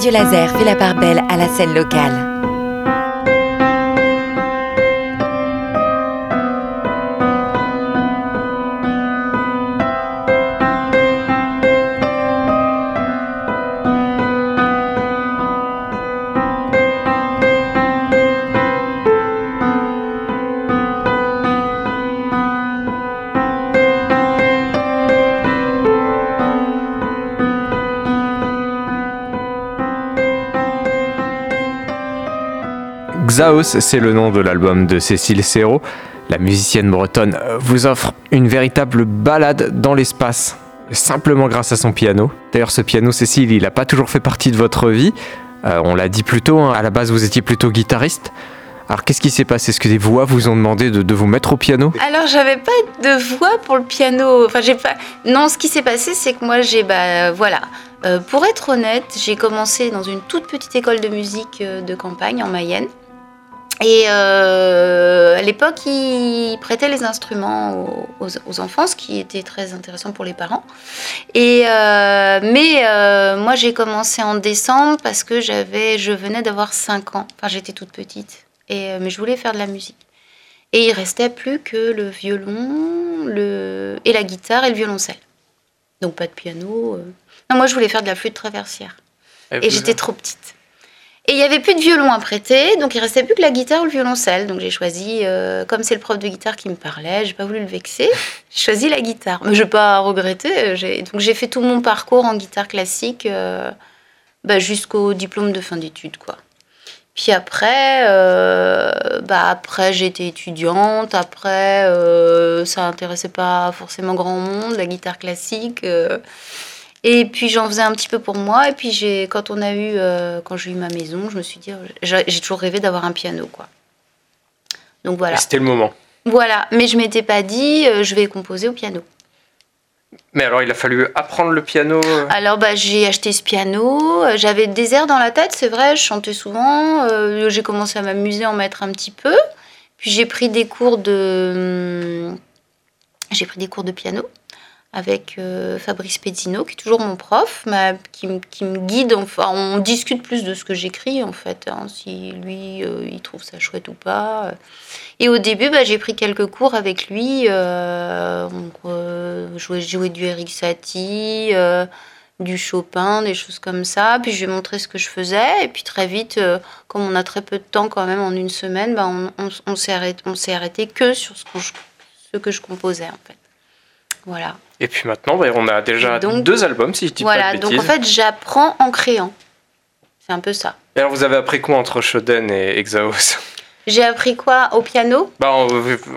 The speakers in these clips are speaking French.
Radio Laser fait la part belle à la scène locale. Xaos, c'est le nom de l'album de Cécile Serrault. La musicienne bretonne vous offre une véritable balade dans l'espace, simplement grâce à son piano. D'ailleurs, ce piano, Cécile, il n'a pas toujours fait partie de votre vie. Euh, on l'a dit plus tôt, hein, à la base, vous étiez plutôt guitariste. Alors, qu'est-ce qui s'est passé? Est-ce que des voix vous ont demandé de, vous mettre au piano? Alors, j'avais pas de voix pour le piano. Enfin, j'ai pas. Non, ce qui s'est passé, c'est que moi, j'ai. Bah, voilà. Euh, pour être honnête, j'ai commencé dans une toute petite école de musique euh, de campagne en Mayenne. Et euh, à l'époque, ils prêtaient les instruments aux, enfants, ce qui était très intéressant pour les parents. Et euh, mais euh, moi, j'ai commencé en décembre parce que j'avais, je venais d'avoir 5 ans. Enfin, j'étais toute petite. Et, mais je voulais faire de la musique. Et il restait plus que le violon, le et la guitare et le violoncelle. Donc pas de piano. Non, moi, je voulais faire de la flûte traversière. et j'étais trop petite. Et il n'y avait plus de violon à prêter, donc il restait plus que la guitare ou le violoncelle. Donc j'ai choisi, euh, comme c'est le prof de guitare qui me parlait, j'ai pas voulu le vexer, j'ai choisi la guitare. Mais je n'ai pas regretté. Donc j'ai fait tout mon parcours en guitare classique euh, bah, jusqu'au diplôme de fin d'études, quoi. Puis après, euh, bah après j'étais étudiante. Après, ça intéressait pas forcément grand monde, la guitare classique. Et puis j'en faisais un petit peu pour moi. Et puis j'ai, quand on a eu, euh, quand j'ai eu ma maison, je me suis dit, j'ai toujours rêvé d'avoir un piano, quoi. Donc voilà. C'était le moment. Voilà, mais je m'étais pas dit, euh, je vais composer au piano. Mais alors, il a fallu apprendre le piano euh Alors, bah, j'ai acheté ce piano. J'avais des airs dans la tête, c'est vrai, je chantais souvent. j'ai commencé à m'amuser en mettre un petit peu. Puis j'ai pris des cours de. J'ai pris des cours de piano avec euh, Fabrice Pezzino, qui est toujours mon prof, qui, me guide. Enfin, on discute plus de ce que j'écris, en fait, hein, si lui, euh, il trouve ça chouette ou pas. Et au début, bah, j'ai pris quelques cours avec lui. Euh, on jouait, du Eric Satie, du Chopin, des choses comme ça. Puis je lui ai montré ce que je faisais. Et puis très vite, comme on a très peu de temps quand même, en une semaine, bah, on, s'est arrêté, arrêté, que sur ce, ce que je composais, en fait. Voilà. Et puis maintenant, bah, on a déjà deux albums, si je dis voilà, pas de Voilà, donc en fait, j'apprends en créant. C'est un peu ça. Et alors, vous avez appris quoi entre Shoden et Exaos J'ai appris quoi au piano? Bah,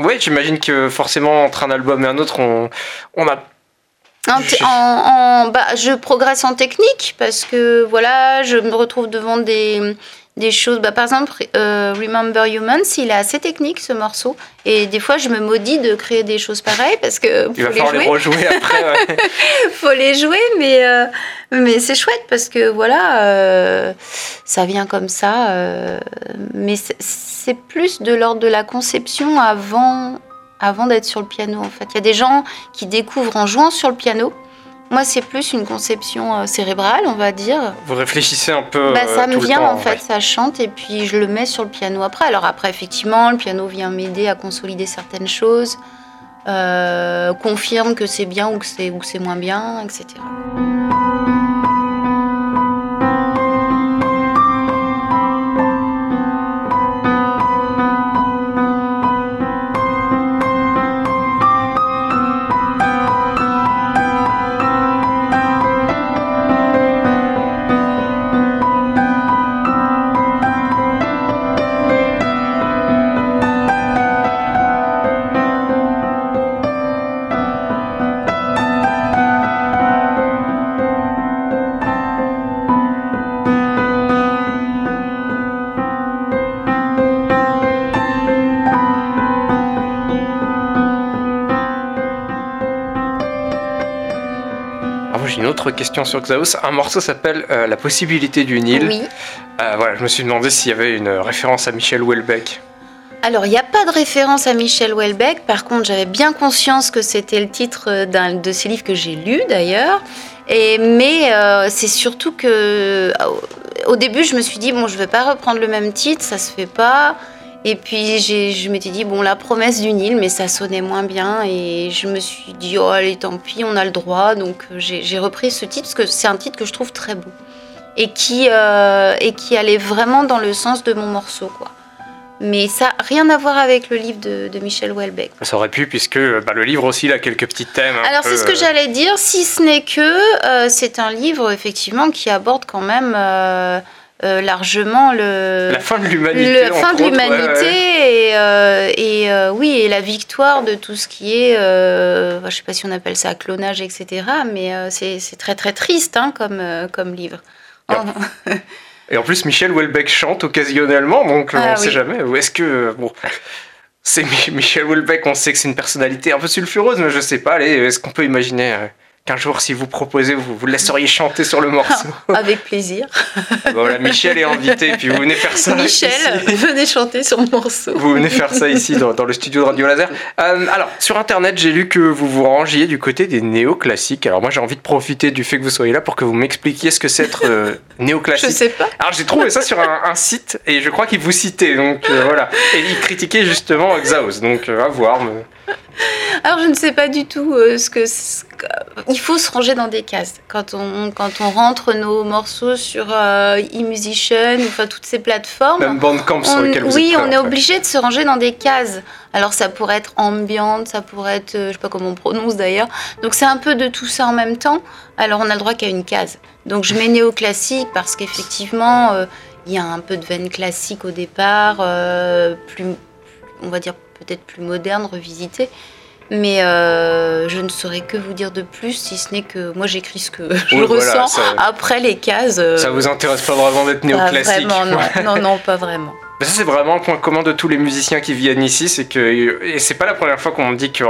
Oui, j'imagine que forcément, entre un album et un autre, on, on a en, bah, je progresse en technique parce que voilà, je me retrouve devant des, des choses. Bah, par exemple, euh, Remember Humans, il est assez technique ce morceau. Et des fois, je me maudis de créer des choses pareilles parce que. Il va falloir les rejouer après. Ouais. faut les jouer, mais, euh, mais c'est chouette parce que voilà, euh, ça vient comme ça. mais c'est plus de l'ordre de la conception avant, avant d'être sur le piano en fait. Il y a des gens qui découvrent en jouant sur le piano moi, c'est plus une conception euh, cérébrale, on va dire. Vous réfléchissez un peu. Bah, ça euh, me vient en fait, ça chante et puis je le mets sur le piano après. Alors après, effectivement, le piano vient m'aider à consolider certaines choses, euh, confirme que c'est bien ou que c'est moins bien, etc. question sur Xaos. Un morceau s'appelle euh, La possibilité d'une île. Oui. Euh, voilà, je me suis demandé s'il y avait une référence à Michel Houellebecq. Alors, il n'y a pas de référence à Michel Houellebecq. Par contre, j'avais bien conscience que c'était le titre d'un de ces livres que j'ai lu d'ailleurs. Et, mais euh, c'est surtout que au début, je me suis dit, bon, je vais pas reprendre le même titre, ça se fait pas. Et puis je m'étais dit, bon, la promesse du Nil, mais ça sonnait moins bien. Et je me suis dit, oh, allez, tant pis, on a le droit. Donc euh, j'ai repris ce titre parce que c'est un titre que je trouve très beau. Et qui, euh, et qui allait vraiment dans le sens de mon morceau, quoi. Mais ça, rien à voir avec le livre de, de Michel Houellebecq. Ça aurait pu, puisque bah, le livre aussi, il a quelques petits thèmes. Alors c'est ce que euh, j'allais dire, si ce n'est que euh, c'est un livre effectivement qui aborde quand même euh, euh, largement le, La fin de l'humanité. fin de ouais. et, euh, et euh, oui et la victoire de tout ce qui est, je sais pas si on appelle ça clonage etc. Mais c'est très très triste hein, comme comme livre. Ah. Et en plus, Michel Houellebecq chante occasionnellement, donc Ah on ne sait jamais. Ou est-ce que. Bon. C'est Mi- Michel Houellebecq, on sait que c'est une personnalité un peu sulfureuse, mais je sais pas, est-ce qu'on peut imaginer qu'un jour, si vous proposez, vous vous le laisseriez chanter sur le morceau Avec plaisir. Voilà, Michel est invité, puis vous venez faire ça. Michel, ici. venez chanter sur mon morceau. Vous venez faire ça ici dans, dans le studio de Radio Laser. Euh, alors, sur internet, j'ai lu que vous vous rangiez du côté des néoclassiques. Alors, moi, j'ai envie de profiter du fait que vous soyez là pour que vous m'expliquiez ce que c'est être euh, Je néoclassique. sais pas. Alors, j'ai trouvé ça sur un, un site et je crois qu'il vous citait. Donc, euh, voilà. Et il critiquait justement Xaos. Donc, à voir. mais- Alors je ne sais pas du tout euh, ce que ce il faut se ranger dans des cases quand on quand on rentre nos morceaux sur euh, eMusician enfin toutes ces plateformes. Même Bandcamp sur lequel vous oui, êtes on est obligé de se ranger dans des cases. Alors ça pourrait être ambiante, ça pourrait être, euh, je sais pas comment on prononce d'ailleurs. Donc c'est un peu de tout ça en même temps. Alors on a le droit qu'à une case. Donc je mets néoclassique parce qu'effectivement euh, il y a un peu de veine classique au départ, euh, plus, on va dire peut-être plus moderne, revisité. Mais euh, je ne saurais que vous dire de plus, si ce n'est que moi j'écris ce que je Oui, voilà, ressens. ça- Après les cases, euh, Ça vous intéresse pas vraiment d'être néoclassique vraiment, non. Non, non, pas vraiment. Ça, c'est vraiment un point commun de tous les musiciens qui viennent ici. C'est que. Et c'est pas la première fois qu'on me dit que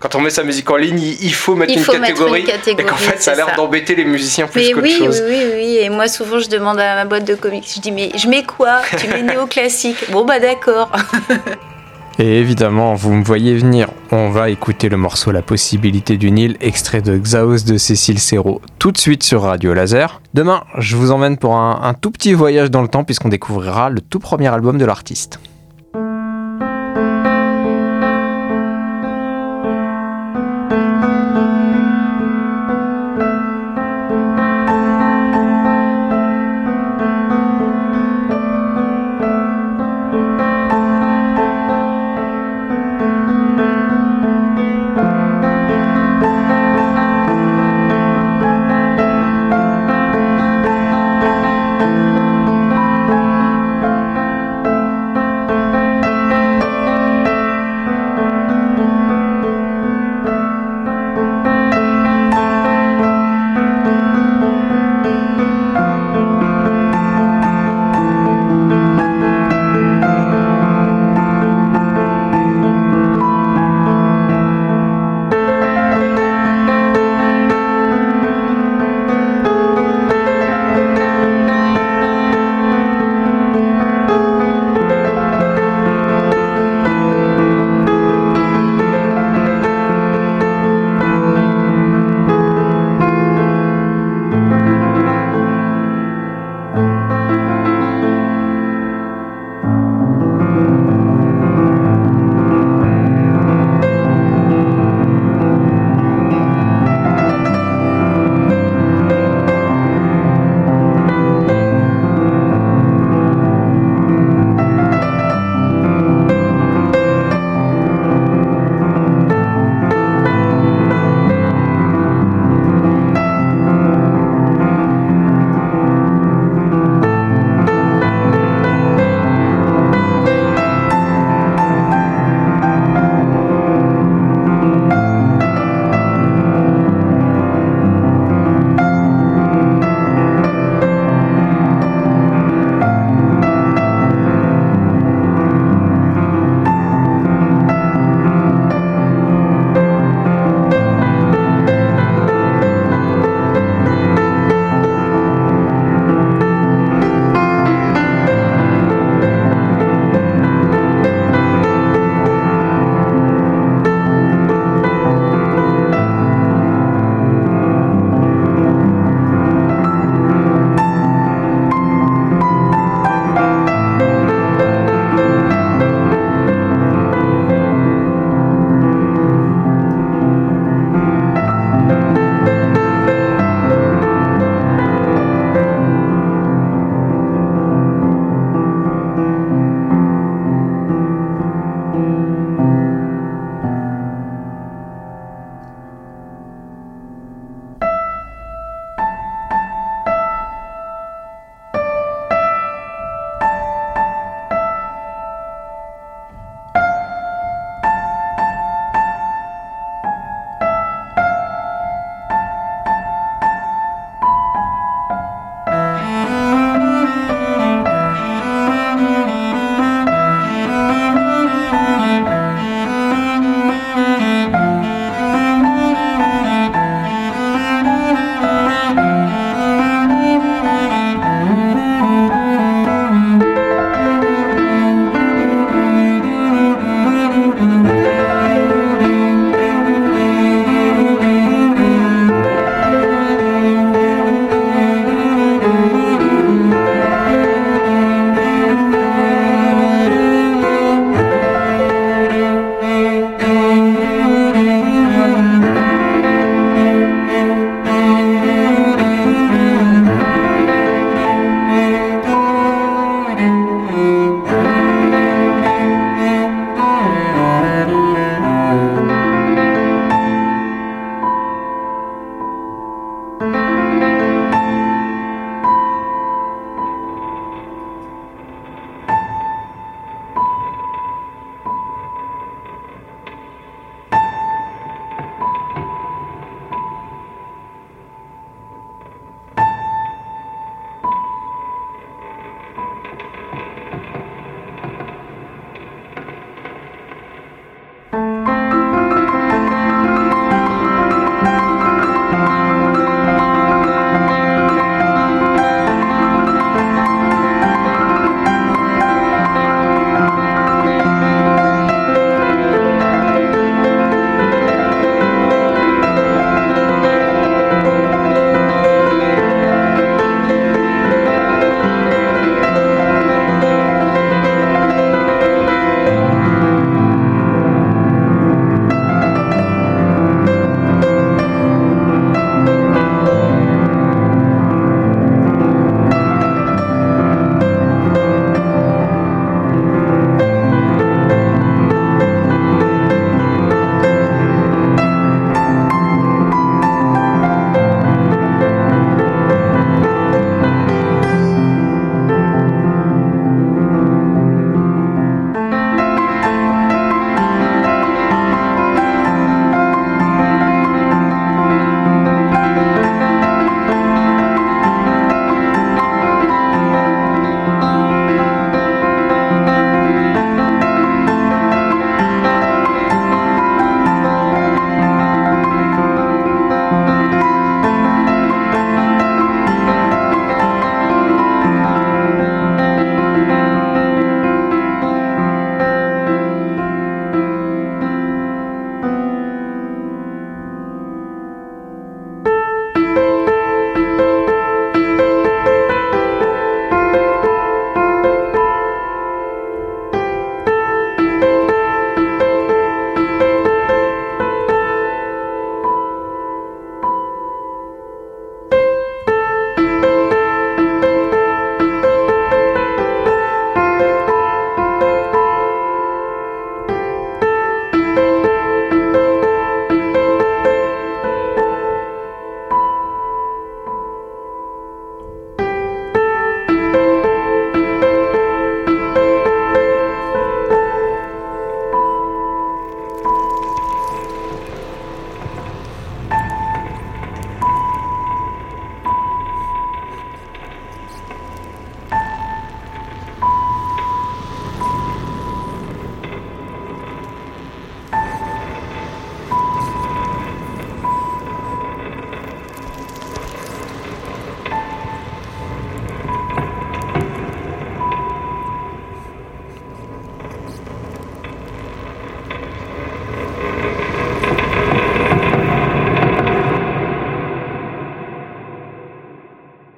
quand on met sa musique en ligne, il faut mettre Il une faut mettre catégorie. une catégorie. Et qu'en fait, ça a l'air d'embêter les musiciens plus Mais qu'autre oui, oui, chose. oui, oui. Et moi, souvent, je demande à ma boîte de comics, je dis, mais je mets quoi? Tu mets néoclassique. Bon, bah d'accord. Et évidemment, vous me voyez venir. On va écouter le morceau La possibilité du Nil, extrait de Xaos de Cécile Serrault, tout de suite sur Radio Laser. Demain, je vous emmène pour un, un tout petit voyage dans le temps, puisqu'on découvrira le tout premier album de l'artiste.